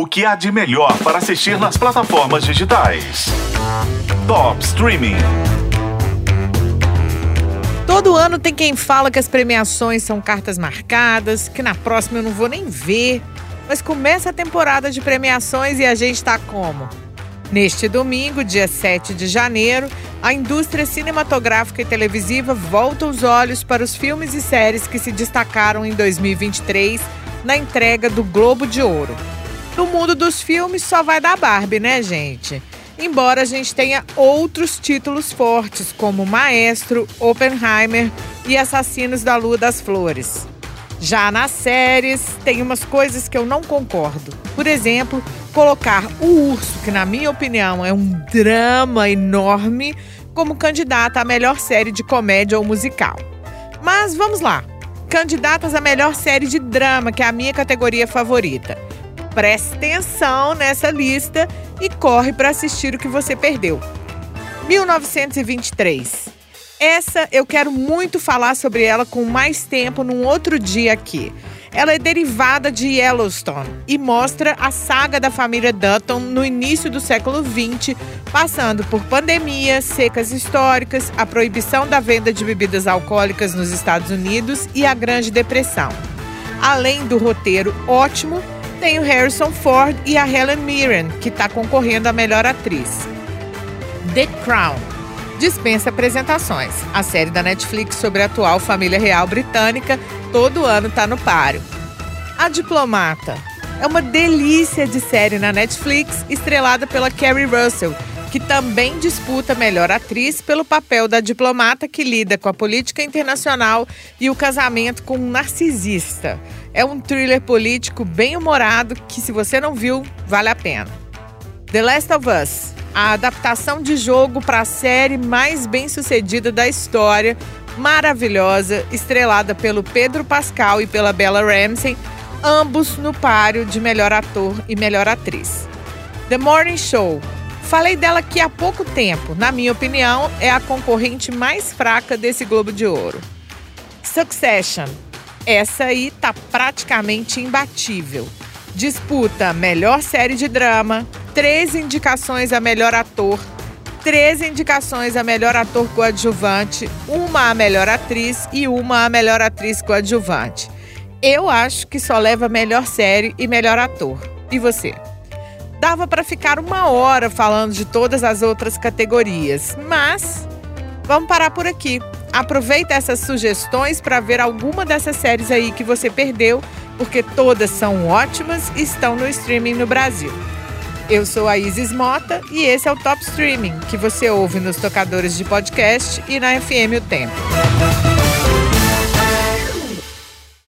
O que há de melhor para assistir nas plataformas digitais? Top Streaming. Todo ano tem quem fala que as premiações são cartas marcadas, que na próxima eu não vou nem ver. Mas começa a temporada de premiações e a gente está como? Neste domingo, dia 7 de janeiro, a indústria cinematográfica e televisiva volta os olhos para os filmes e séries que se destacaram em 2023 na entrega do Globo de Ouro. No mundo dos filmes só vai dar Barbie, né, gente? Embora a gente tenha outros títulos fortes, como Maestro, Oppenheimer e Assassinos da Lua das Flores. Já nas séries, tem umas coisas que eu não concordo. Por exemplo, colocar o Urso, que na minha opinião é um drama enorme, como candidata à melhor série de comédia ou musical. Mas vamos lá. Candidatas à melhor série de drama, que é a minha categoria favorita. Preste atenção nessa lista e corre para assistir o que você perdeu. 1923. Essa eu quero muito falar sobre ela com mais tempo num outro dia aqui. Ela é derivada de Yellowstone e mostra a saga da família Dutton no início do século XX, passando por pandemias, secas históricas, a proibição da venda de bebidas alcoólicas nos Estados Unidos e a Grande Depressão. Além do roteiro ótimo, tem o Harrison Ford e a Helen Mirren, que está concorrendo a melhor atriz. The Crown dispensa apresentações. A série da Netflix sobre a atual família real britânica todo ano está no páreo. A Diplomata é uma delícia de série na Netflix, estrelada pela Kerry Russell, que também disputa melhor atriz pelo papel da diplomata que lida com a política internacional e o casamento com um narcisista. É um thriller político bem humorado que, se você não viu, vale a pena. The Last of Us, a adaptação de jogo para a série mais bem sucedida da história, maravilhosa, estrelada pelo Pedro Pascal e pela Bella Ramsey, ambos no páreo de melhor ator e melhor atriz. The Morning Show. Falei dela aqui há pouco tempo. Na minha opinião, é a concorrente mais fraca desse Globo de Ouro. Succession essa aí tá praticamente imbatível. Disputa melhor série de drama, três indicações a melhor ator, três indicações a melhor ator coadjuvante, uma a melhor atriz e uma a melhor atriz coadjuvante. Eu acho que só leva melhor série e melhor ator. E você? Dava para ficar uma hora falando de todas as outras categorias, mas vamos parar por aqui. Aproveita essas sugestões para ver alguma dessas séries aí que você perdeu, porque todas são ótimas e estão no streaming no Brasil. Eu sou a Isis Mota e esse é o Top Streaming, que você ouve nos tocadores de podcast e na FM O Tempo.